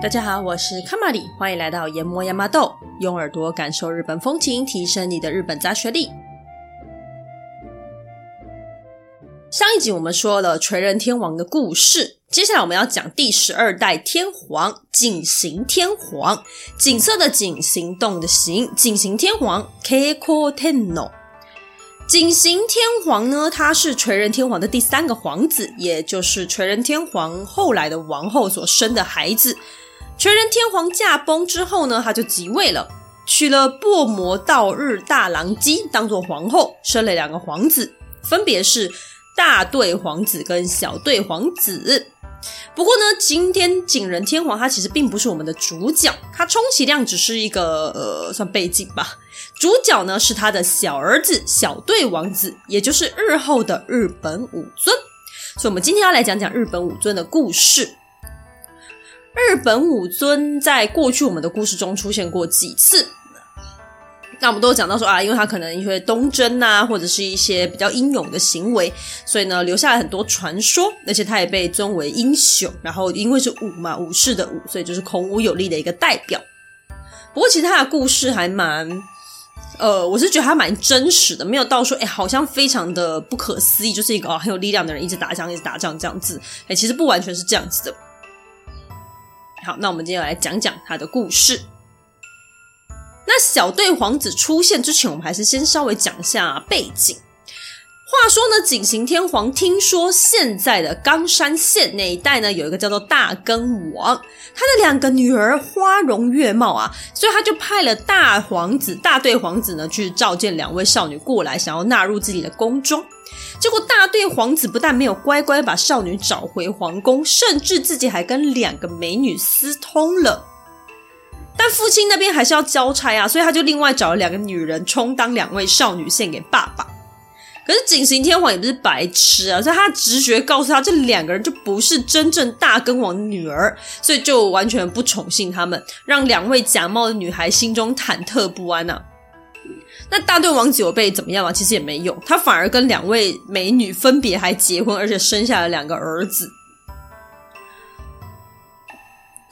大家好，我是卡玛里，欢迎来到研磨亚麻豆，用耳朵感受日本风情，提升你的日本杂学力。上一集我们说了垂仁天皇的故事，接下来我们要讲第十二代天皇景行天皇，景色的景，行动的行，景行天皇 Keiko Tenno。景行天皇呢，他是垂仁天皇的第三个皇子，也就是垂仁天皇后来的王后所生的孩子。垂仁天皇驾崩之后呢，他就即位了，娶了薄膜道日大郎姬当做皇后，生了两个皇子，分别是。大队皇子跟小队皇子，不过呢，今天景仁天皇他其实并不是我们的主角，他充其量只是一个呃算背景吧。主角呢是他的小儿子小队王子，也就是日后的日本武尊。所以，我们今天要来讲讲日本武尊的故事。日本武尊在过去我们的故事中出现过几次。那我们都讲到说啊，因为他可能因为东征啊，或者是一些比较英勇的行为，所以呢留下了很多传说，而且他也被尊为英雄。然后因为是武嘛，武士的武，所以就是孔武有力的一个代表。不过其实他的故事还蛮，呃，我是觉得他蛮真实的，没有到说哎，好像非常的不可思议，就是一个哦很有力量的人一直打仗，一直打仗这样子。哎，其实不完全是这样子的。好，那我们今天来讲讲他的故事。那小队皇子出现之前，我们还是先稍微讲一下背景。话说呢，景行天皇听说现在的冈山县那一带呢，有一个叫做大根王，他的两个女儿花容月貌啊，所以他就派了大皇子、大队皇子呢去召见两位少女过来，想要纳入自己的宫中。结果大队皇子不但没有乖乖把少女找回皇宫，甚至自己还跟两个美女私通了。但父亲那边还是要交差啊，所以他就另外找了两个女人充当两位少女献给爸爸。可是景行天皇也不是白痴啊，所以他直觉告诉他，这两个人就不是真正大根王的女儿，所以就完全不宠幸他们，让两位假冒的女孩心中忐忑不安啊。那大队王子有被怎么样吗？其实也没有，他反而跟两位美女分别还结婚，而且生下了两个儿子。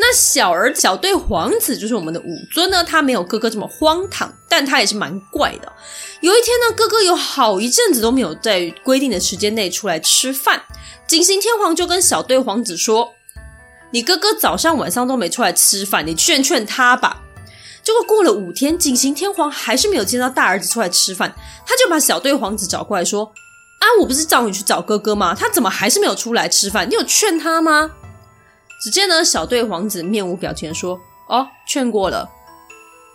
那小儿子小队皇子就是我们的武尊呢，他没有哥哥这么荒唐，但他也是蛮怪的。有一天呢，哥哥有好一阵子都没有在规定的时间内出来吃饭，景行天皇就跟小队皇子说：“你哥哥早上晚上都没出来吃饭，你劝劝他吧。”结果过了五天，景行天皇还是没有见到大儿子出来吃饭，他就把小队皇子找过来说：“啊，我不是叫你去找哥哥吗？他怎么还是没有出来吃饭？你有劝他吗？”只见呢，小队皇子面无表情说：“哦，劝过了。”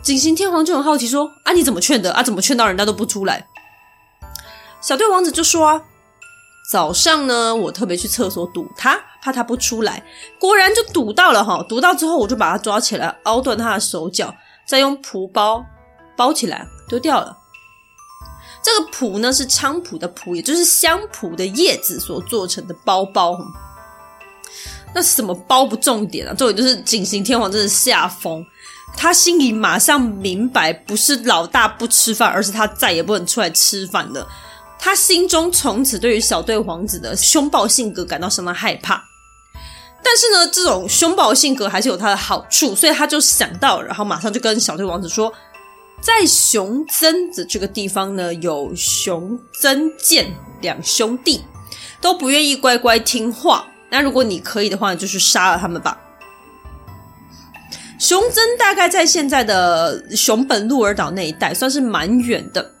景行天皇就很好奇说：“啊，你怎么劝的？啊，怎么劝到人家都不出来？”小队王子就说：“啊，早上呢，我特别去厕所堵他，怕他不出来，果然就堵到了哈。堵到之后，我就把他抓起来，拗断他的手脚，再用蒲包包起来丢掉了。这个蒲呢，是菖蒲的蒲，也就是香蒲的叶子所做成的包包。”那什么包不重点啊？重点就是景行天皇真的吓疯，他心里马上明白，不是老大不吃饭，而是他再也不能出来吃饭了。他心中从此对于小队皇子的凶暴性格感到相当害怕。但是呢，这种凶暴性格还是有他的好处，所以他就想到，然后马上就跟小队王子说，在熊曾子这个地方呢，有熊曾健两兄弟都不愿意乖乖听话。那如果你可以的话，就去杀了他们吧。熊曾大概在现在的熊本鹿儿岛那一带，算是蛮远的。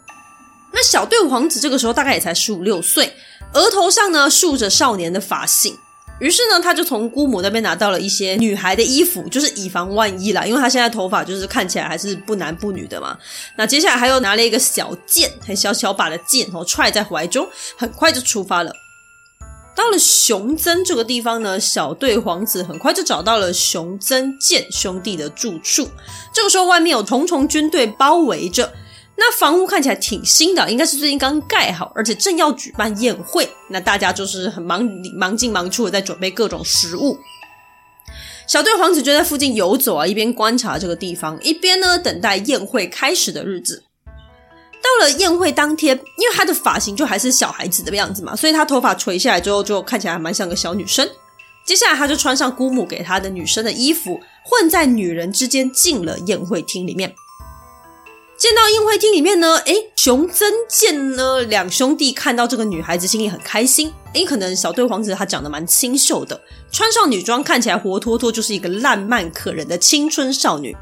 那小队皇子这个时候大概也才十五六岁，额头上呢竖着少年的发型。于是呢，他就从姑母那边拿到了一些女孩的衣服，就是以防万一啦。因为他现在头发就是看起来还是不男不女的嘛。那接下来还有拿了一个小剑，很小小把的剑，然后揣在怀中，很快就出发了。到了熊曾这个地方呢，小队皇子很快就找到了熊曾健兄弟的住处。这个时候，外面有重重军队包围着，那房屋看起来挺新的，应该是最近刚盖好，而且正要举办宴会。那大家就是很忙忙进忙出的在准备各种食物。小队皇子就在附近游走啊，一边观察这个地方，一边呢等待宴会开始的日子。到了宴会当天，因为他的发型就还是小孩子的样子嘛，所以他头发垂下来之后就看起来还蛮像个小女生。接下来，他就穿上姑母给他的女生的衣服，混在女人之间进了宴会厅里面。见到宴会厅里面呢，诶，熊真见呢，两兄弟看到这个女孩子，心里很开心。诶，可能小队皇子他长得蛮清秀的，穿上女装看起来活脱脱就是一个烂漫可人的青春少女。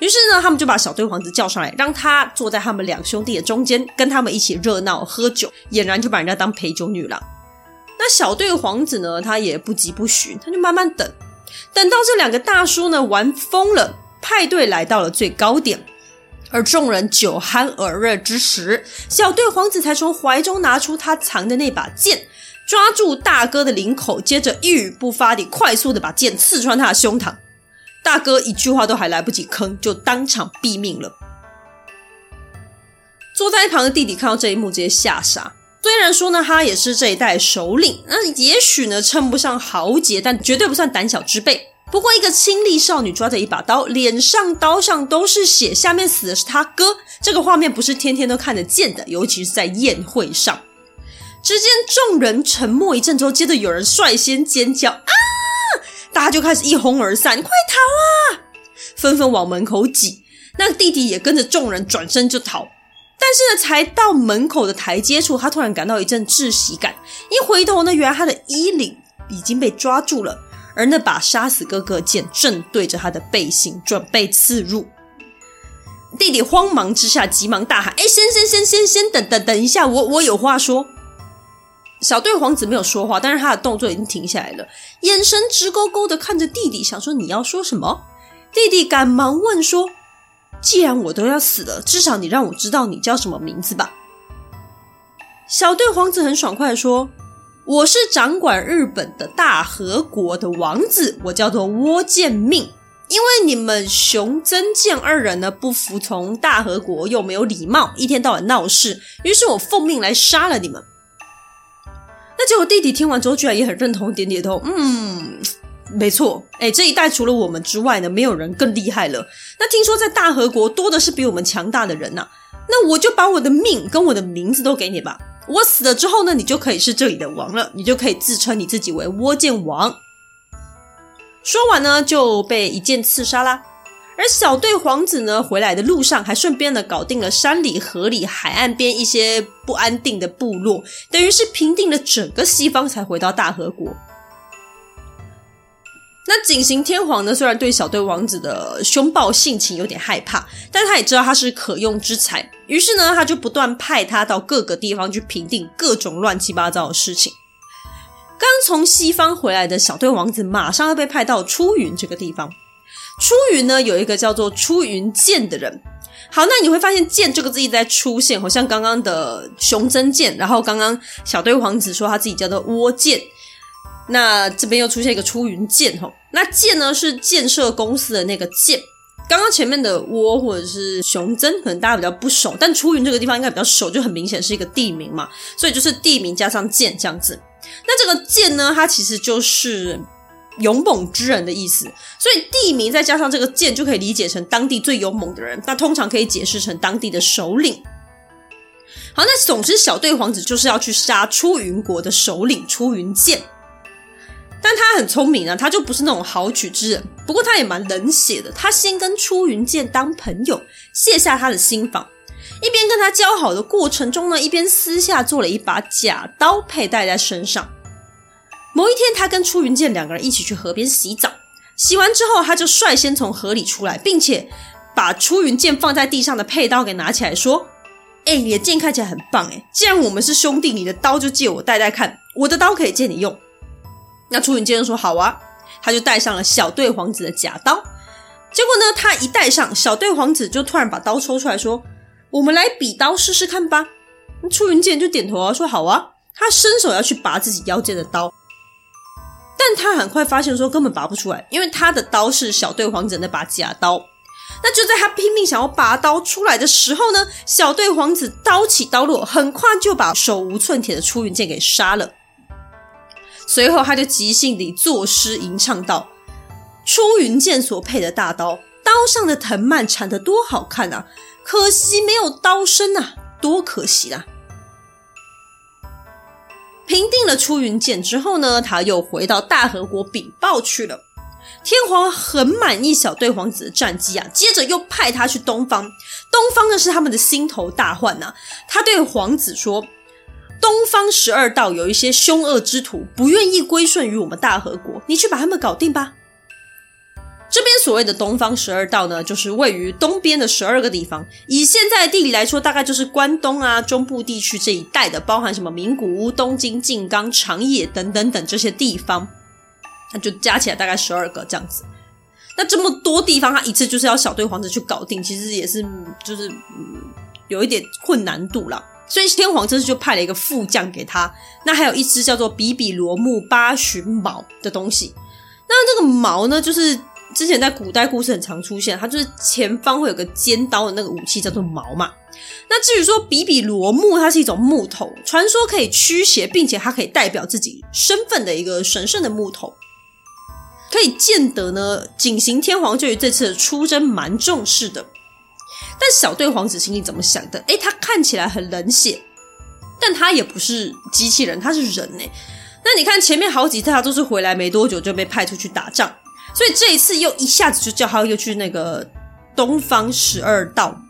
于是呢，他们就把小队皇子叫上来，让他坐在他们两兄弟的中间，跟他们一起热闹喝酒，俨然就把人家当陪酒女郎。那小队皇子呢，他也不急不徐，他就慢慢等，等到这两个大叔呢玩疯了，派对来到了最高点。而众人酒酣耳热之时，小队皇子才从怀中拿出他藏的那把剑，抓住大哥的领口，接着一语不发地快速地把剑刺穿他的胸膛。大哥一句话都还来不及吭，就当场毙命了。坐在一旁的弟弟看到这一幕，直接吓傻。虽然说呢，他也是这一代首领，那也许呢称不上豪杰，但绝对不算胆小之辈。不过，一个清丽少女抓着一把刀，脸上刀上都是血，下面死的是他哥。这个画面不是天天都看得见的，尤其是在宴会上。只见众人沉默一阵之后，接着有人率先尖叫啊！大家就开始一哄而散，快逃啊！纷纷往门口挤。那弟弟也跟着众人转身就逃。但是呢，才到门口的台阶处，他突然感到一阵窒息感。一回头呢，原来他的衣领已经被抓住了。而那把杀死哥哥剑正对着他的背心准备刺入，弟弟慌忙之下急忙大喊：“哎，先先先先先等等等一下，我我有话说。”小队皇子没有说话，但是他的动作已经停下来了，眼神直勾勾的看着弟弟，想说：“你要说什么？”弟弟赶忙问说：“既然我都要死了，至少你让我知道你叫什么名字吧。”小队皇子很爽快的说。我是掌管日本的大和国的王子，我叫做倭建命。因为你们熊真剑二人呢，不服从大和国，又没有礼貌，一天到晚闹事，于是我奉命来杀了你们。那结果弟弟听完之后，居然也很认同，点点头，嗯，没错，哎，这一代除了我们之外呢，没有人更厉害了。那听说在大和国多的是比我们强大的人呐，那我就把我的命跟我的名字都给你吧。我死了之后呢，你就可以是这里的王了，你就可以自称你自己为倭剑王。说完呢，就被一剑刺杀啦。而小队皇子呢，回来的路上还顺便呢搞定了山里、河里、海岸边一些不安定的部落，等于是平定了整个西方，才回到大和国。那景行天皇呢，虽然对小队王子的凶暴性情有点害怕，但他也知道他是可用之才，于是呢，他就不断派他到各个地方去平定各种乱七八糟的事情。刚从西方回来的小队王子，马上要被派到出云这个地方。出云呢，有一个叫做出云剑的人。好，那你会发现“剑”这个字一直在出现，好像刚刚的熊真剑，然后刚刚小队王子说他自己叫做窝剑。那这边又出现一个出云剑吼，那剑呢是建设公司的那个剑。刚刚前面的窝或者是熊真，可能大家比较不熟，但出云这个地方应该比较熟，就很明显是一个地名嘛，所以就是地名加上剑这样子。那这个剑呢，它其实就是勇猛之人的意思，所以地名再加上这个剑，就可以理解成当地最勇猛的人。那通常可以解释成当地的首领。好，那总之小队皇子就是要去杀出云国的首领出云剑。但他很聪明啊，他就不是那种豪取之人。不过他也蛮冷血的，他先跟出云剑当朋友，卸下他的心防，一边跟他交好的过程中呢，一边私下做了一把假刀佩戴在身上。某一天，他跟出云剑两个人一起去河边洗澡，洗完之后，他就率先从河里出来，并且把出云剑放在地上的佩刀给拿起来，说：“哎，你的剑看起来很棒诶，既然我们是兄弟，你的刀就借我带带看，我的刀可以借你用。”那出云剑说好啊，他就戴上了小队皇子的假刀。结果呢，他一戴上，小队皇子就突然把刀抽出来说：“我们来比刀试试看吧。”出云剑就点头啊，说好啊。他伸手要去拔自己腰间的刀，但他很快发现说根本拔不出来，因为他的刀是小队皇子那把假刀。那就在他拼命想要拔刀出来的时候呢，小队皇子刀起刀落，很快就把手无寸铁的出云剑给杀了。随后，他就即兴地作诗吟唱道：“出云剑所配的大刀，刀上的藤蔓缠得多好看啊！可惜没有刀身啊，多可惜啊！”平定了出云剑之后呢，他又回到大和国禀报去了。天皇很满意小队皇子的战绩啊，接着又派他去东方。东方呢是他们的心头大患呐、他对皇子说：“东方十二道有一些凶恶之徒，不愿意归顺于我们大和国，你去把他们搞定吧。”所谓的东方十二道呢，就是位于东边的十二个地方。以现在的地理来说，大概就是关东啊、中部地区这一带的，包含什么名古屋、东京、静冈、长野等等等这些地方，那就加起来大概十二个这样子。那这么多地方，他一次就是要小队皇子去搞定，其实也是就是嗯有一点困难度啦。所以天皇这次就派了一个副将给他，那还有一支叫做比比罗木八旬矛的东西。那这个矛呢，就是。之前在古代故事很常出现，它就是前方会有个尖刀的那个武器叫做矛嘛。那至于说比比罗木，它是一种木头，传说可以驱邪，并且它可以代表自己身份的一个神圣的木头。可以见得呢，景行天皇对于这次的出征蛮重视的。但小队皇子心里怎么想的？诶，他看起来很冷血，但他也不是机器人，他是人呢。那你看前面好几次他都是回来没多久就被派出去打仗。所以这一次又一下子就叫他又去那个东方十二道，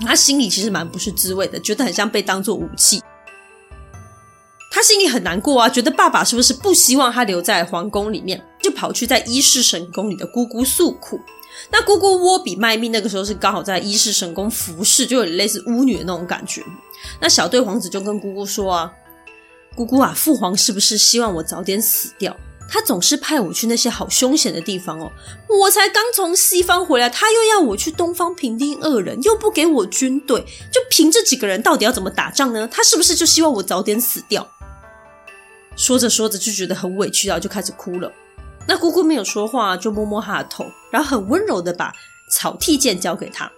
他心里其实蛮不是滋味的，觉得很像被当做武器。他心里很难过啊，觉得爸爸是不是不希望他留在皇宫里面，就跑去在伊势神宫里的姑姑诉苦。那姑姑窝比卖命那个时候是刚好在伊势神宫服侍，就有类似巫女的那种感觉。那小队皇子就跟姑姑说啊：“姑姑啊，父皇是不是希望我早点死掉？”他总是派我去那些好凶险的地方哦，我才刚从西方回来，他又要我去东方平定恶人，又不给我军队，就凭这几个人，到底要怎么打仗呢？他是不是就希望我早点死掉？说着说着就觉得很委屈，然后就开始哭了。那姑姑没有说话，就摸摸他的头，然后很温柔的把草薙剑交给他。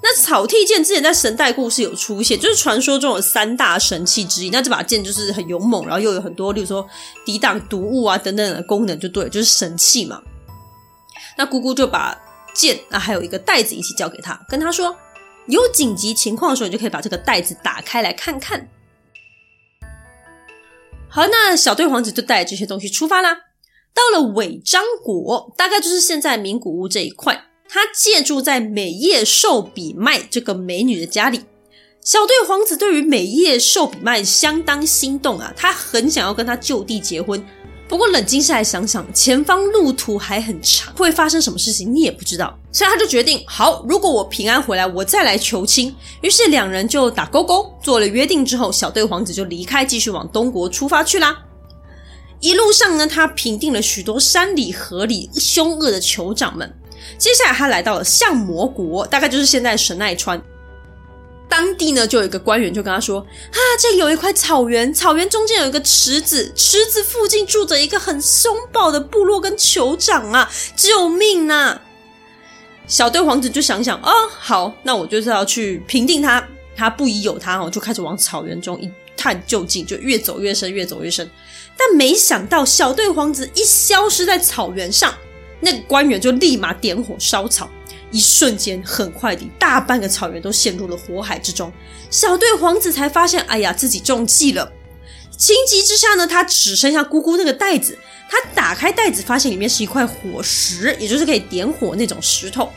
那草薙剑之前在神代故事有出现，就是传说中有三大神器之一。那这把剑就是很勇猛，然后又有很多，例如说抵挡毒物啊等等的功能，就对，就是神器嘛。那姑姑就把剑啊，还有一个袋子一起交给他，跟他说：有紧急情况的时候，你就可以把这个袋子打开来看看。好，那小队皇子就带着这些东西出发啦。到了尾张国，大概就是现在名古屋这一块。他借住在美叶寿比麦这个美女的家里，小队皇子对于美叶寿比麦相当心动啊，他很想要跟他就地结婚。不过冷静下来想想，前方路途还很长，会发生什么事情你也不知道，所以他就决定：好，如果我平安回来，我再来求亲。于是两人就打勾勾做了约定之后，小队皇子就离开，继续往东国出发去啦。一路上呢，他平定了许多山里河里凶恶的酋长们。接下来，他来到了相模国，大概就是现在神奈川。当地呢，就有一个官员就跟他说：“啊，这里有一块草原，草原中间有一个池子，池子附近住着一个很凶暴的部落跟酋长啊，救命啊！”小队皇子就想想，哦，好，那我就是要去平定他。他不疑有他哦，就开始往草原中一探究竟，就越走越深，越走越深。但没想到，小队皇子一消失在草原上。那个官员就立马点火烧草，一瞬间，很快地，大半个草原都陷入了火海之中。小队皇子才发现，哎呀，自己中计了。情急之下呢，他只剩下姑姑那个袋子。他打开袋子，发现里面是一块火石，也就是可以点火那种石头。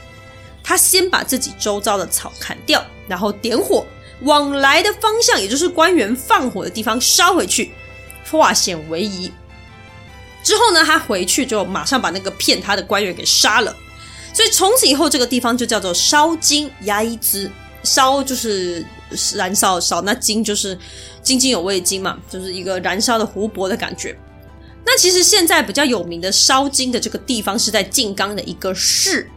他先把自己周遭的草砍掉，然后点火，往来的方向，也就是官员放火的地方烧回去，化险为夷。之后呢，他回去就马上把那个骗他的官员给杀了，所以从此以后这个地方就叫做烧津焼津。烧就是燃烧烧，那金就是津津有味的津嘛，就是一个燃烧的湖泊的感觉。那其实现在比较有名的烧金的这个地方是在静冈的一个市，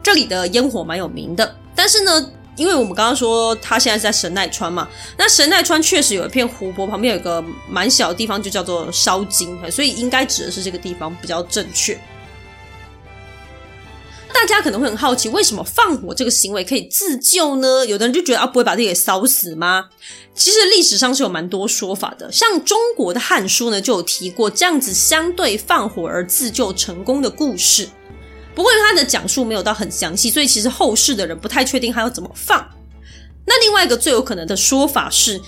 这里的烟火蛮有名的，但是呢。因为我们刚刚说他现在是在神奈川嘛，那神奈川确实有一片湖泊，旁边有一个蛮小的地方，就叫做烧津，所以应该指的是这个地方比较正确。大家可能会很好奇，为什么放火这个行为可以自救呢？有的人就觉得啊，不会把自己给烧死吗？其实历史上是有蛮多说法的，像中国的《汉书》呢就有提过这样子相对放火而自救成功的故事。不过，他的讲述没有到很详细，所以其实后世的人不太确定他要怎么放。那另外一个最有可能的说法是，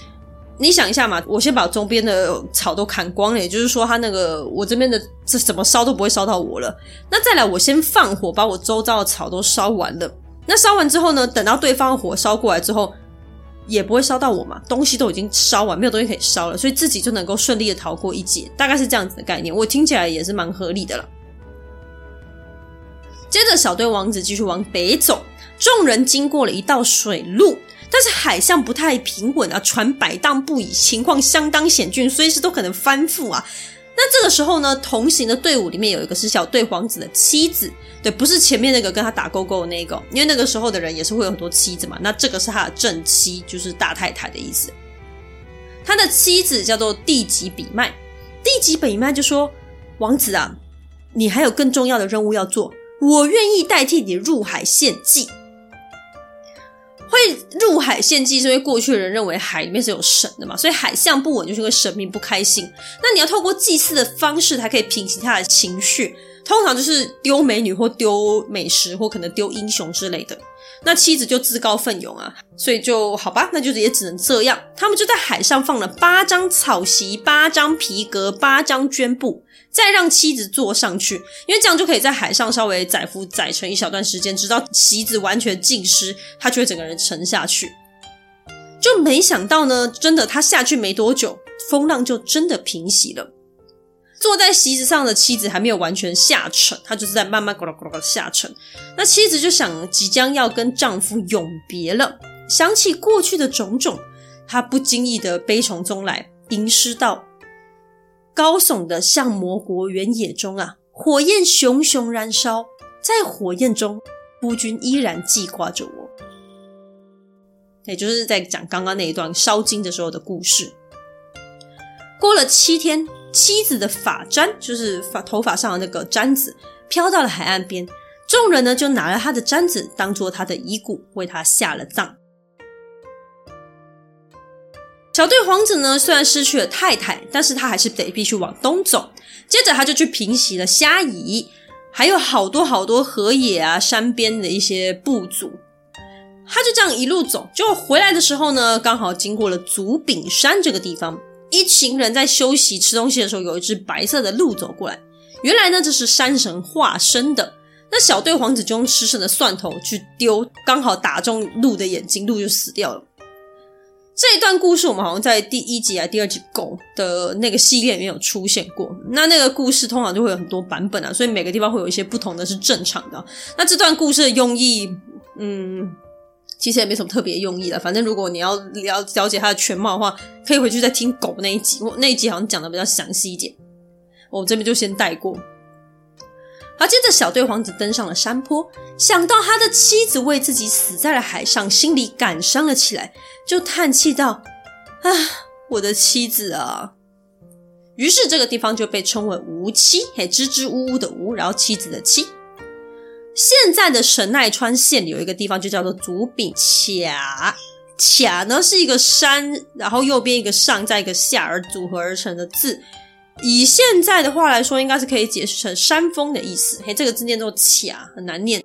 你想一下嘛，我先把周边的草都砍光了，也就是说，他那个我这边的这怎么烧都不会烧到我了。那再来，我先放火把我周遭的草都烧完了。那烧完之后呢，等到对方的火烧过来之后，也不会烧到我嘛，东西都已经烧完，没有东西可以烧了，所以自己就能够顺利的逃过一劫，大概是这样子的概念。我听起来也是蛮合理的了。接着，小队王子继续往北走，众人经过了一道水路。但是海象不太平稳啊，船摆荡不已，情况相当险峻，随时都可能翻覆啊。那这个时候呢，同行的队伍里面有一个是小队皇子的妻子，对，不是前面那个跟他打勾勾的那个，因为那个时候的人也是会有很多妻子嘛。那这个是他的正妻，就是大太太的意思。他的妻子叫做蒂吉比麦，蒂吉比麦就说：“王子啊，你还有更重要的任务要做，我愿意代替你入海献祭。”会入海献祭，是因为过去的人认为海里面是有神的嘛，所以海象不稳就是因为神明不开心。那你要透过祭祀的方式，才可以平息他的情绪。通常就是丢美女或丢美食，或可能丢英雄之类的。那妻子就自告奋勇啊，所以就好吧，那就是也只能这样。他们就在海上放了八张草席、八张皮革、八张绢布。再让妻子坐上去，因为这样就可以在海上稍微载浮载沉一小段时间，直到席子完全浸湿，他就会整个人沉下去。就没想到呢，真的他下去没多久，风浪就真的平息了。坐在席子上的妻子还没有完全下沉，她就是在慢慢咕噜咕噜的下沉。那妻子就想，即将要跟丈夫永别了，想起过去的种种，她不经意的悲从中来，吟诗道。高耸的相魔国原野中啊，火焰熊熊燃烧，在火焰中，夫君依然记挂着我。也就是在讲刚刚那一段烧金的时候的故事。过了七天，妻子的发簪，就是发头发上的那个簪子，飘到了海岸边，众人呢就拿了他的簪子当做他的遗骨，为他下了葬。小队皇子呢，虽然失去了太太，但是他还是得必须往东走。接着他就去平息了虾夷，还有好多好多河野啊、山边的一些部族。他就这样一路走，就回来的时候呢，刚好经过了足柄山这个地方。一群人在休息吃东西的时候，有一只白色的鹿走过来。原来呢，这是山神化身的。那小队皇子就用吃剩的蒜头去丢，刚好打中鹿的眼睛，鹿就死掉了。这一段故事我们好像在第一集啊、第二集狗的那个系列里面有出现过。那那个故事通常就会有很多版本啊，所以每个地方会有一些不同的是正常的。那这段故事的用意，嗯，其实也没什么特别用意的。反正如果你要了了解它的全貌的话，可以回去再听狗那一集，我那一集好像讲的比较详细一点。我这边就先带过。而接着，小队皇子登上了山坡，想到他的妻子为自己死在了海上，心里感伤了起来，就叹气道：“啊，我的妻子啊！”于是这个地方就被称为无妻，嘿，支支吾吾的吾，然后妻子的妻。现在的神奈川县有一个地方就叫做足柄卡，卡呢是一个山，然后右边一个上，再一个下而组合而成的字。以现在的话来说，应该是可以解释成山峰的意思。嘿，这个字念作“卡”，很难念，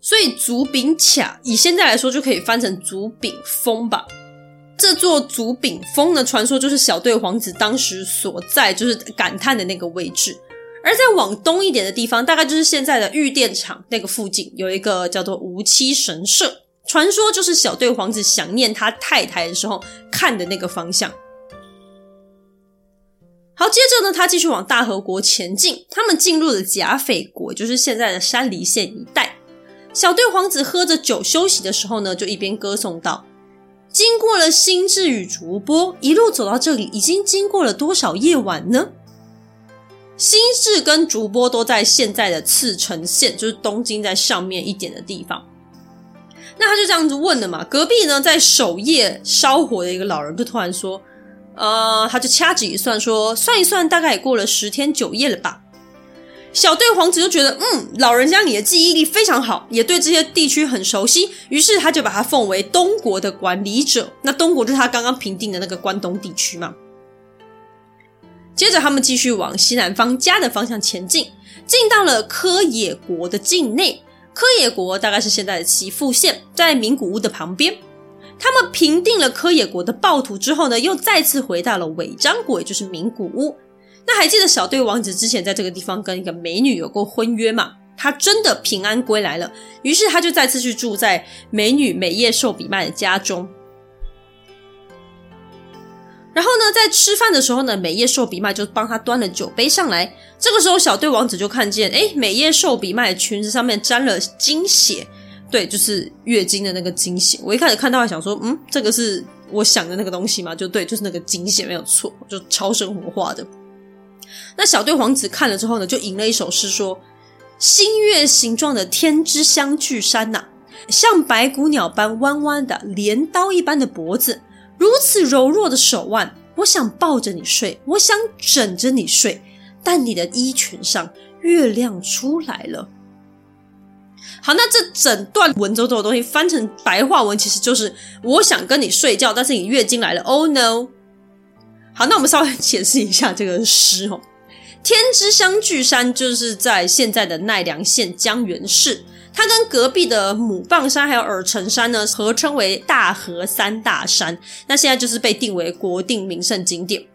所以竹柄卡以现在来说就可以翻成竹柄峰吧。这座竹柄峰的，传说就是小队皇子当时所在，就是感叹的那个位置。而在往东一点的地方，大概就是现在的御殿场那个附近，有一个叫做无妻神社，传说就是小队皇子想念他太太的时候看的那个方向。好，接着呢，他继续往大和国前进。他们进入了甲斐国，就是现在的山梨县一带。小队皇子喝着酒休息的时候呢，就一边歌颂道：“经过了新治与竹波，一路走到这里，已经经过了多少夜晚呢？”新治跟竹波都在现在的茨城县，就是东京在上面一点的地方。那他就这样子问了嘛。隔壁呢，在守夜烧火的一个老人就突然说。呃，他就掐指一算说，算一算，大概也过了十天九夜了吧。小队皇子就觉得，嗯，老人家你的记忆力非常好，也对这些地区很熟悉，于是他就把他奉为东国的管理者。那东国就是他刚刚平定的那个关东地区嘛。接着他们继续往西南方家的方向前进，进到了柯野国的境内。柯野国大概是现在的岐阜县，在名古屋的旁边。他们平定了柯野国的暴徒之后呢，又再次回到了尾张国，也就是名古屋。那还记得小队王子之前在这个地方跟一个美女有过婚约吗？他真的平安归来了，于是他就再次去住在美女美叶寿比麦的家中。然后呢，在吃饭的时候呢，美叶寿比麦就帮他端了酒杯上来。这个时候，小队王子就看见，诶，美叶寿比麦的裙子上面沾了经血。对，就是月经的那个经血。我一开始看到还想说，嗯，这个是我想的那个东西吗？就对，就是那个经血，没有错，就超生活化的。那小队皇子看了之后呢，就吟了一首诗，说：“新月形状的天之相聚山呐、像白骨鸟般弯弯的镰刀一般的脖子，如此柔弱的手腕，我想抱着你睡，我想枕着你睡，但你的衣裙上月亮出来了。”好，那这整段文绉绉的东西翻成白话文，其实就是我想跟你睡觉，但是你月经来了，Oh no！好，那我们稍微解释一下这个诗哦。天之相聚山就是在现在的奈良县江原市，它跟隔壁的母棒山还有耳城山呢合称为大和三大山。那现在就是被定为国定名胜景点。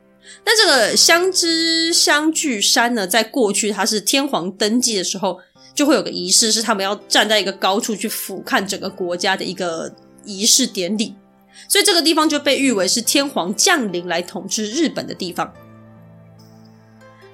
那这个香之相聚山呢，在过去它是天皇登基的时候。就会有个仪式，是他们要站在一个高处去俯瞰整个国家的一个仪式典礼，所以这个地方就被誉为是天皇降临来统治日本的地方。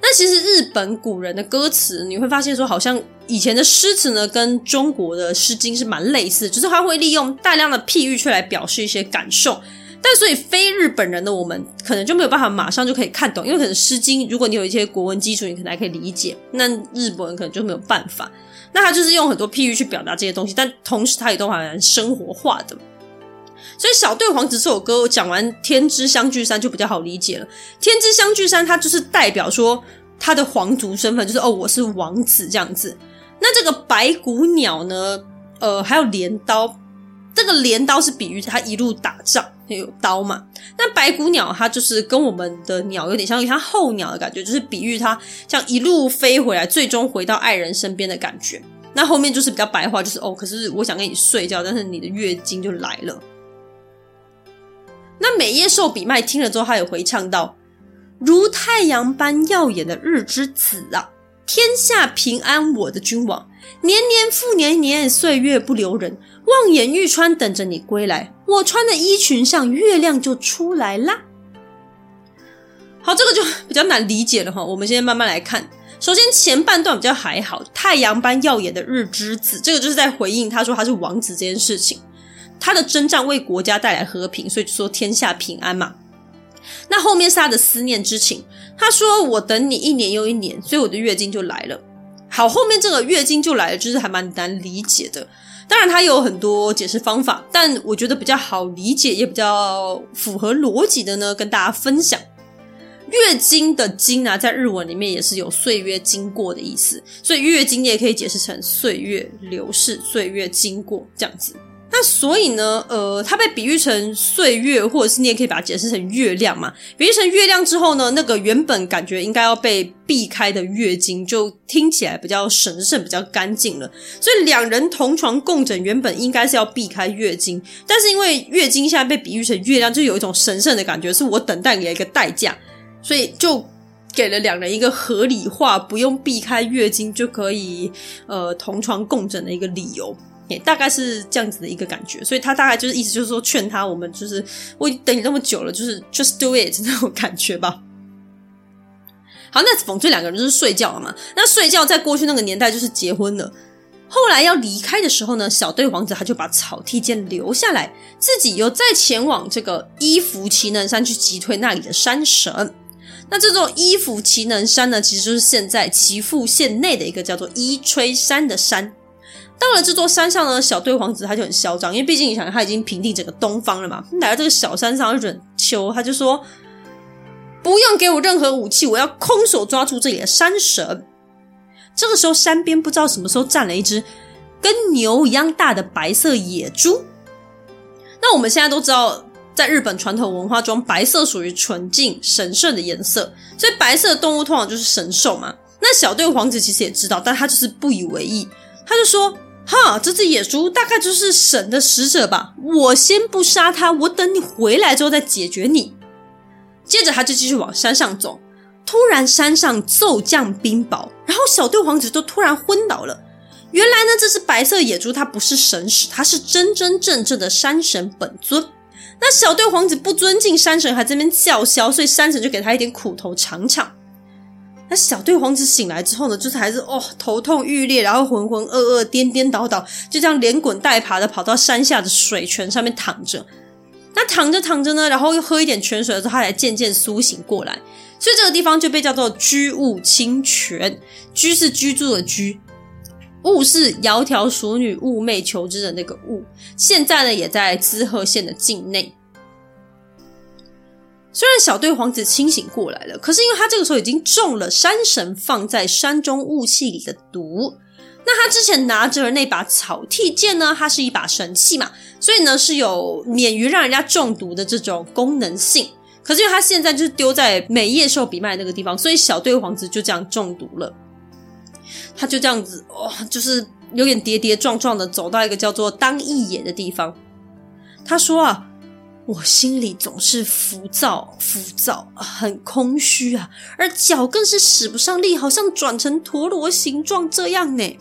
那其实日本古人的歌词，你会发现说，好像以前的诗词呢，跟中国的《诗经》是蛮类似，就是他会利用大量的譬喻去来表示一些感受。但所以非日本人的我们可能就没有办法马上就可以看懂，因为可能《诗经》如果你有一些国文基础，你可能还可以理解。那日本人可能就没有办法。那他就是用很多譬喻去表达这些东西，但同时他也都还蛮生活化的。所以《小队皇子》这首歌讲完“天之相聚山”就比较好理解了。“天之相聚山”它就是代表说他的皇族身份，就是哦，我是王子这样子。那这个白骨鸟呢？呃，还有镰刀。这个镰刀是比喻他一路打仗有刀嘛？那白骨鸟它就是跟我们的鸟有点像，有点像候鸟的感觉，就是比喻它像一路飞回来，最终回到爱人身边的感觉。那后面就是比较白话，就是哦，可是我想跟你睡觉，但是你的月经就来了。那美叶寿比麦听了之后，他也回唱道：“如太阳般耀眼的日之子啊，天下平安，我的君王，年年复年年，岁月不留人。”望眼欲穿，等着你归来。我穿的衣裙上，月亮就出来啦。好，这个就比较难理解了哈。我们先慢慢来看。首先前半段比较还好，太阳般耀眼的日之子，这个就是在回应他说他是王子这件事情。他的征战为国家带来和平，所以就说天下平安嘛。那后面是他的思念之情。他说我等你一年又一年，所以我的月经就来了。好，后面这个月经就来了，就是还蛮难理解的。当然，它有很多解释方法，但我觉得比较好理解，也比较符合逻辑的呢，跟大家分享。月经的“经”啊，在日文里面也是有岁月经过的意思，所以月经也可以解释成岁月流逝、岁月经过这样子。那所以呢，呃，它被比喻成岁月，或者是你也可以把它解释成月亮嘛。比喻成月亮之后呢，那个原本感觉应该要被避开的月经，就听起来比较神圣、比较干净了。所以两人同床共枕，原本应该是要避开月经，但是因为月经现在被比喻成月亮，就有一种神圣的感觉，是我等待你的一个代价，所以就给了两人一个合理化，不用避开月经就可以呃同床共枕的一个理由。也大概是这样子的一个感觉，所以他大概就是意思就是说劝他，我们就是我等你那么久了，就是 just do it 那种感觉吧。好，那反正两个人就是睡觉了嘛。那睡觉在过去那个年代就是结婚了。后来要离开的时候呢，小队王子他就把草薙间留下来，自己又再前往这个伊福奇能山去击退那里的山神。那这座伊福奇能山呢，其实就是现在岐阜县内的一个叫做伊吹山的山。到了这座山上呢，小队皇子他就很嚣张，因为毕竟你想他已经平定整个东方了嘛。来到这个小山上忍秋，他就说：“不用给我任何武器，我要空手抓住这里的山神。”这个时候，山边不知道什么时候站了一只跟牛一样大的白色野猪。那我们现在都知道，在日本传统文化中，白色属于纯净神圣的颜色，所以白色的动物通常就是神兽嘛。那小队皇子其实也知道，但他就是不以为意。他就说：“哈，这只野猪大概就是神的使者吧？我先不杀它，我等你回来之后再解决你。”接着他就继续往山上走，突然山上骤降冰雹，然后小队王子就突然昏倒了。原来呢，这只白色野猪，它不是神使，它是真真正正的山神本尊。那小队王子不尊敬山神，还在那边叫嚣，所以山神就给他一点苦头尝尝。那小队王子醒来之后呢，就是还是哦头痛欲裂，然后浑浑噩噩、颠颠倒倒，就这样连滚带爬的跑到山下的水泉上面躺着。那躺着躺着呢，然后又喝一点泉水的时候，他才渐渐苏醒过来。所以这个地方就被叫做居雾清泉。居是居住的居。雾是窈窕淑女，寤寐求之的那个雾。现在呢，也在滋贺县的境内。虽然小队皇子清醒过来了，可是因为他这个时候已经中了山神放在山中雾气里的毒。那他之前拿着那把草剃剑呢，它是一把神器嘛，所以呢是有免于让人家中毒的这种功能性。可是因为他现在就是丢在美叶兽比麦那个地方，所以小队皇子就这样中毒了。他就这样子，哦，就是有点跌跌撞撞的走到一个叫做当义野的地方。他说啊，我心里总是浮躁、浮躁，很空虚啊，而脚更是使不上力，好像转成陀螺形状这样呢。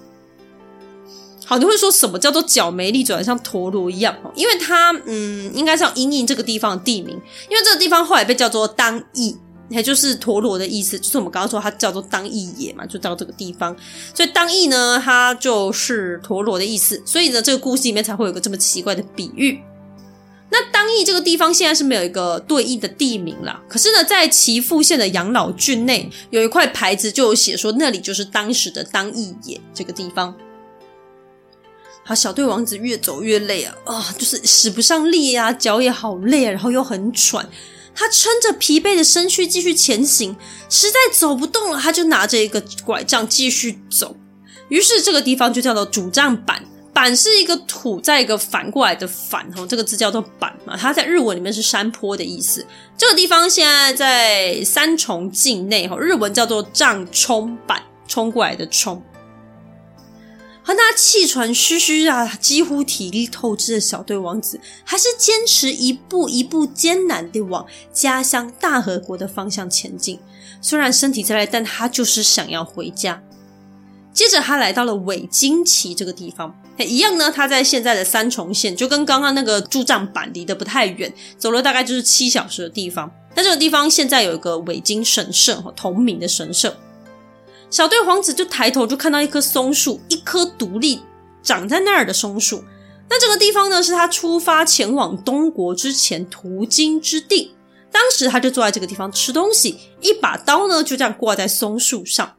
好，你会说什么叫做脚没力，转像陀螺一样？因为它，嗯，应该是要因应这个地方的地名，因为这个地方后来被叫做当义。也就是陀螺的意思，就是我们刚刚说它叫做当义野嘛，就到这个地方。所以当义呢，它就是陀螺的意思。所以呢，这个故事里面才会有个这么奇怪的比喻。那当义这个地方现在是没有一个对应的地名啦。可是呢，在岐阜县的养老郡内有一块牌子，就有写说那里就是当时的当义野这个地方。好，小队王子越走越累啊，啊、就是使不上力啊，脚也好累啊，然后又很喘。他撑着疲惫的身躯继续前行，实在走不动了，他就拿着一个拐杖继续走。于是这个地方就叫做主杖板，板是一个土再一个反过来的反，吼，这个字叫做板嘛。它在日文里面是山坡的意思。这个地方现在在三重境内，哈，日文叫做杖冲板，冲过来的冲。和那气喘吁吁啊，几乎体力透支的小队王子，还是坚持一步一步艰难地往家乡大和国的方向前进。虽然身体在累，但他就是想要回家。接着，他来到了尾金崎这个地方，一样呢，他在现在的三重县，就跟刚刚那个驻藏板离得不太远，走了大概就是七小时的地方。但这个地方现在有一个尾金神社，同名的神社。小队皇子就抬头就看到一棵松树，一棵独立长在那儿的松树。那这个地方呢，是他出发前往东国之前途经之地。当时他就坐在这个地方吃东西，一把刀呢就这样挂在松树上。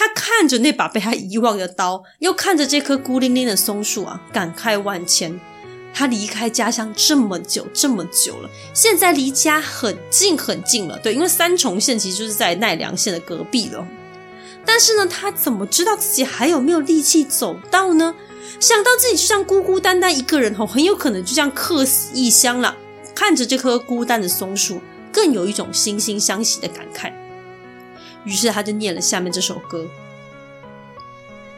他看着那把被他遗忘的刀，又看着这棵孤零零的松树啊，感慨万千。他离开家乡这么久这么久了，现在离家很近很近了。对，因为三重县其实就是在奈良县的隔壁了。但是呢，他怎么知道自己还有没有力气走到呢？想到自己就像孤孤单单一个人吼，很有可能就这样客死异乡了。看着这棵孤单的松树，更有一种惺惺相惜的感慨。于是他就念了下面这首歌：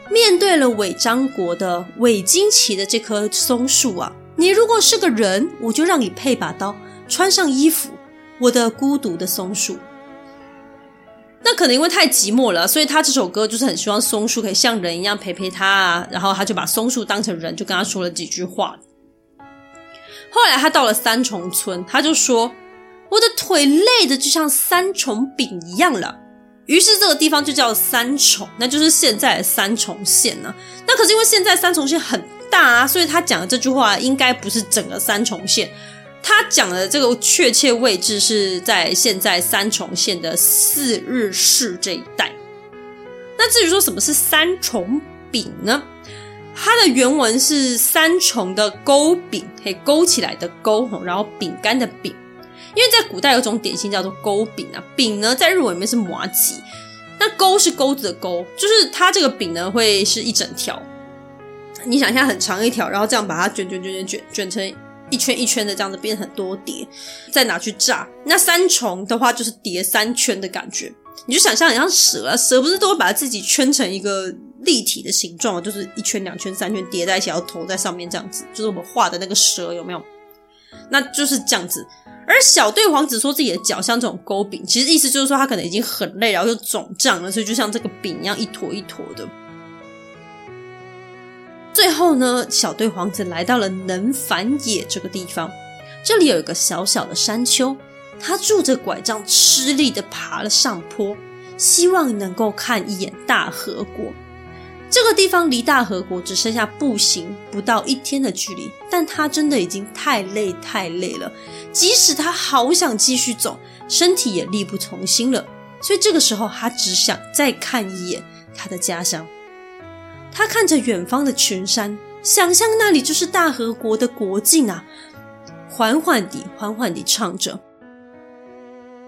面对了伪张国的伪金奇的这棵松树啊，你如果是个人，我就让你配把刀，穿上衣服，我的孤独的松树。那可能因为太寂寞了，所以他这首歌就是很希望松树可以像人一样陪陪他啊。然后他就把松树当成人，就跟他说了几句话。后来他到了三重村，他就说：“我的腿累的就像三重饼一样了。”于是这个地方就叫三重，那就是现在的三重县呢。那可是因为现在三重县很大啊，所以他讲的这句话应该不是整个三重县。他讲的这个确切位置是在现在三重县的四日市这一带。那至于说什么是三重饼呢？它的原文是三重的勾饼，可以勾起来的勾，然后饼干的饼。因为在古代有种点心叫做勾饼啊，饼呢在日文里面是麻吉，那勾是钩子的勾，就是它这个饼呢会是一整条。你想一下，很长一条，然后这样把它卷卷卷卷卷卷成。一圈一圈的这样子变很多叠，再拿去炸。那三重的话就是叠三圈的感觉，你就想象很像蛇啊，蛇不是都会把自己圈成一个立体的形状，就是一圈、两圈、三圈叠在一起，然后头在上面这样子，就是我们画的那个蛇，有没有？那就是这样子。而小队皇子说自己的脚像这种钩饼，其实意思就是说他可能已经很累，然后又肿胀了，所以就像这个饼一样一坨一坨的。最后呢，小队皇子来到了能反野这个地方，这里有一个小小的山丘，他拄着拐杖吃力的爬了上坡，希望能够看一眼大和国。这个地方离大和国只剩下步行不到一天的距离，但他真的已经太累太累了，即使他好想继续走，身体也力不从心了。所以这个时候，他只想再看一眼他的家乡。他看着远方的群山，想象那里就是大和国的国境啊！缓缓地、缓缓地唱着：“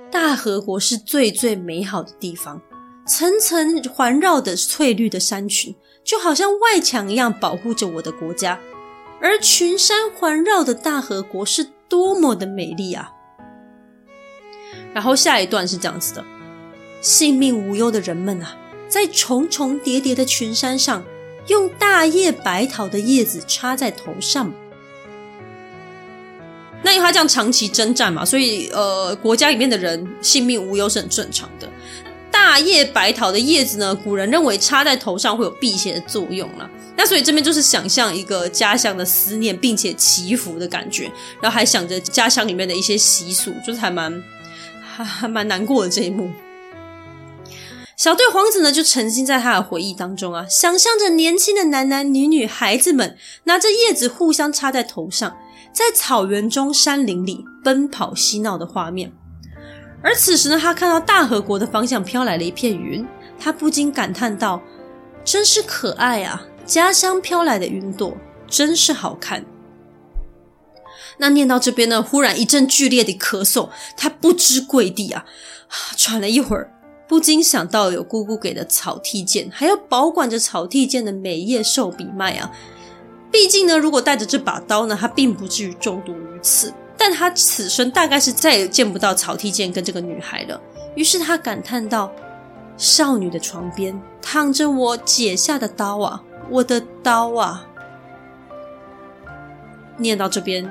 大和国是最最美好的地方，层层环绕的翠绿的山群，就好像外墙一样保护着我的国家。而群山环绕的大和国是多么的美丽啊！”然后下一段是这样子的：“性命无忧的人们啊，在重重叠叠的群山上。”用大叶白桃的叶子插在头上，那因为他这样长期征战嘛，所以呃，国家里面的人性命无忧是很正常的。大叶白桃的叶子呢，古人认为插在头上会有辟邪的作用啦。那所以这边就是想象一个家乡的思念，并且祈福的感觉，然后还想着家乡里面的一些习俗，就是还蛮还还蛮难过的这一幕。小队皇子呢，就沉浸在他的回忆当中啊，想象着年轻的男男女女孩子们拿着叶子互相插在头上，在草原中、山林里奔跑嬉闹的画面。而此时呢，他看到大和国的方向飘来了一片云，他不禁感叹道：“真是可爱啊！家乡飘来的云朵，真是好看。”那念到这边呢，忽然一阵剧烈的咳嗽，他不知跪地啊，喘了一会儿。不禁想到有姑姑给的草剃剑，还要保管着草剃剑的美叶寿比麦啊！毕竟呢，如果带着这把刀呢，他并不至于中毒于此。但他此生大概是再也见不到草薙剑跟这个女孩了。于是他感叹道：“少女的床边躺着我解下的刀啊，我的刀啊！”念到这边，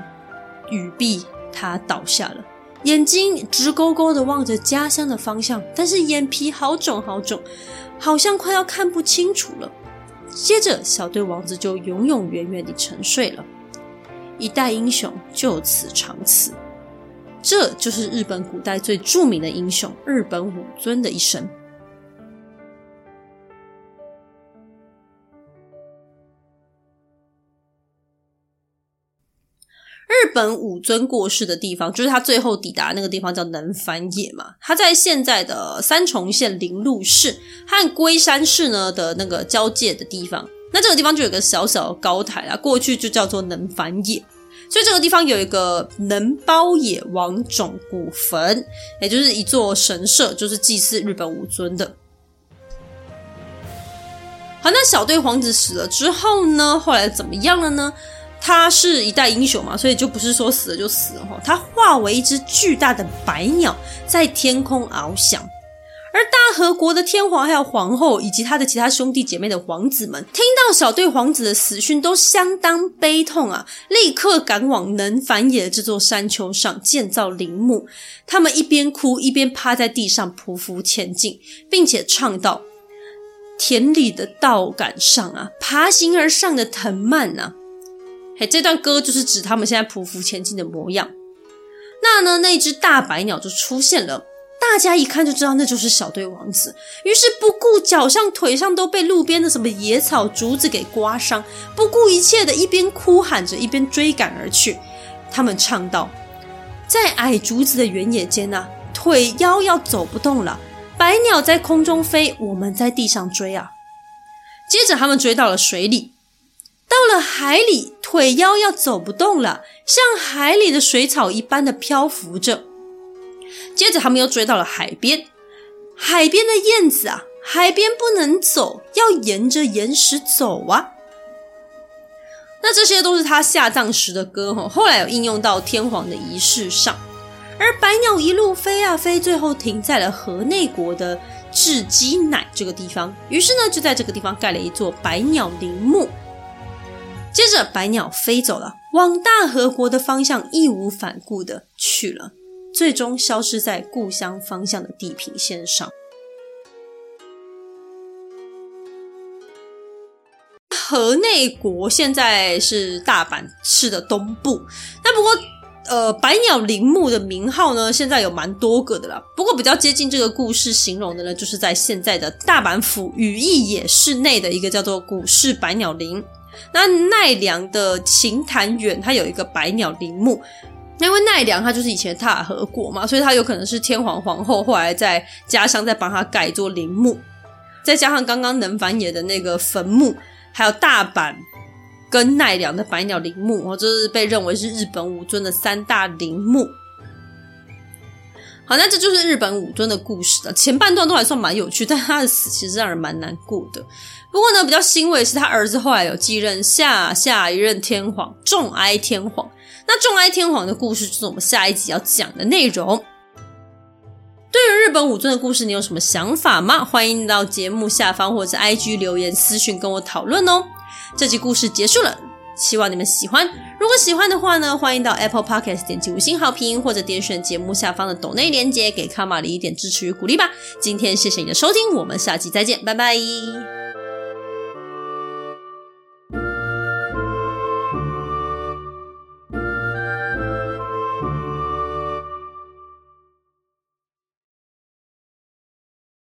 语毕，他倒下了。眼睛直勾勾的望着家乡的方向，但是眼皮好肿好肿，好像快要看不清楚了。接着，小队王子就永永远远地沉睡了。一代英雄就此长辞。这就是日本古代最著名的英雄日本武尊的一生。日本武尊过世的地方，就是他最后抵达那个地方，叫能繁野嘛。他在现在的三重县铃鹿市和龟山市呢的那个交界的地方。那这个地方就有个小小的高台啊，过去就叫做能繁野。所以这个地方有一个能包野王冢古坟，也就是一座神社，就是祭祀日本武尊的。好，那小队皇子死了之后呢，后来怎么样了呢？他是一代英雄嘛，所以就不是说死了就死了哈。他化为一只巨大的白鸟，在天空翱翔。而大和国的天皇还有皇后，以及他的其他兄弟姐妹的皇子们，听到小队皇子的死讯，都相当悲痛啊，立刻赶往能繁野的这座山丘上建造陵墓。他们一边哭一边趴在地上匍匐前进，并且唱道：“田里的稻杆上啊，爬行而上的藤蔓啊。”嘿，这段歌就是指他们现在匍匐前进的模样。那呢，那只大白鸟就出现了，大家一看就知道那就是小队王子。于是不顾脚上、腿上都被路边的什么野草、竹子给刮伤，不顾一切的一边哭喊着，一边追赶而去。他们唱道：“在矮竹子的原野间啊，腿腰要走不动了。白鸟在空中飞，我们在地上追啊。”接着他们追到了水里。到了海里，腿腰要走不动了，像海里的水草一般的漂浮着。接着，他们又追到了海边，海边的燕子啊，海边不能走，要沿着岩石走啊。那这些都是他下葬时的歌哈，后来有应用到天皇的仪式上。而白鸟一路飞啊飞，最后停在了河内国的雉鸡乃这个地方，于是呢，就在这个地方盖了一座百鸟陵墓。接着，百鸟飞走了，往大和国的方向义无反顾的去了，最终消失在故乡方向的地平线上。河内国现在是大阪市的东部，那不过。呃，百鸟陵墓的名号呢，现在有蛮多个的啦。不过比较接近这个故事形容的呢，就是在现在的大阪府羽翼野市内的一个叫做古市百鸟林。那奈良的晴潭远，它有一个百鸟林墓。因为奈良他就是以前的大和国嘛，所以他有可能是天皇皇后后来在家乡再帮他盖一座陵墓。再加上刚刚能繁野的那个坟墓，还有大阪。跟奈良的百鸟陵墓，哦，这是被认为是日本武尊的三大陵墓。好，那这就是日本武尊的故事了。前半段都还算蛮有趣，但他的死其实让人蛮难过的。不过呢，比较欣慰是他儿子后来有继任下下一任天皇重哀天皇。那重哀天皇的故事就是我们下一集要讲的内容。对于日本武尊的故事，你有什么想法吗？欢迎到节目下方或者 IG 留言私讯跟我讨论哦。这集故事结束了，希望你们喜欢。如果喜欢的话呢，欢迎到 Apple Podcast 点击五星好评，或者点选节目下方的抖内链接，给卡玛里一点支持与鼓励吧。今天谢谢你的收听，我们下期再见，拜拜。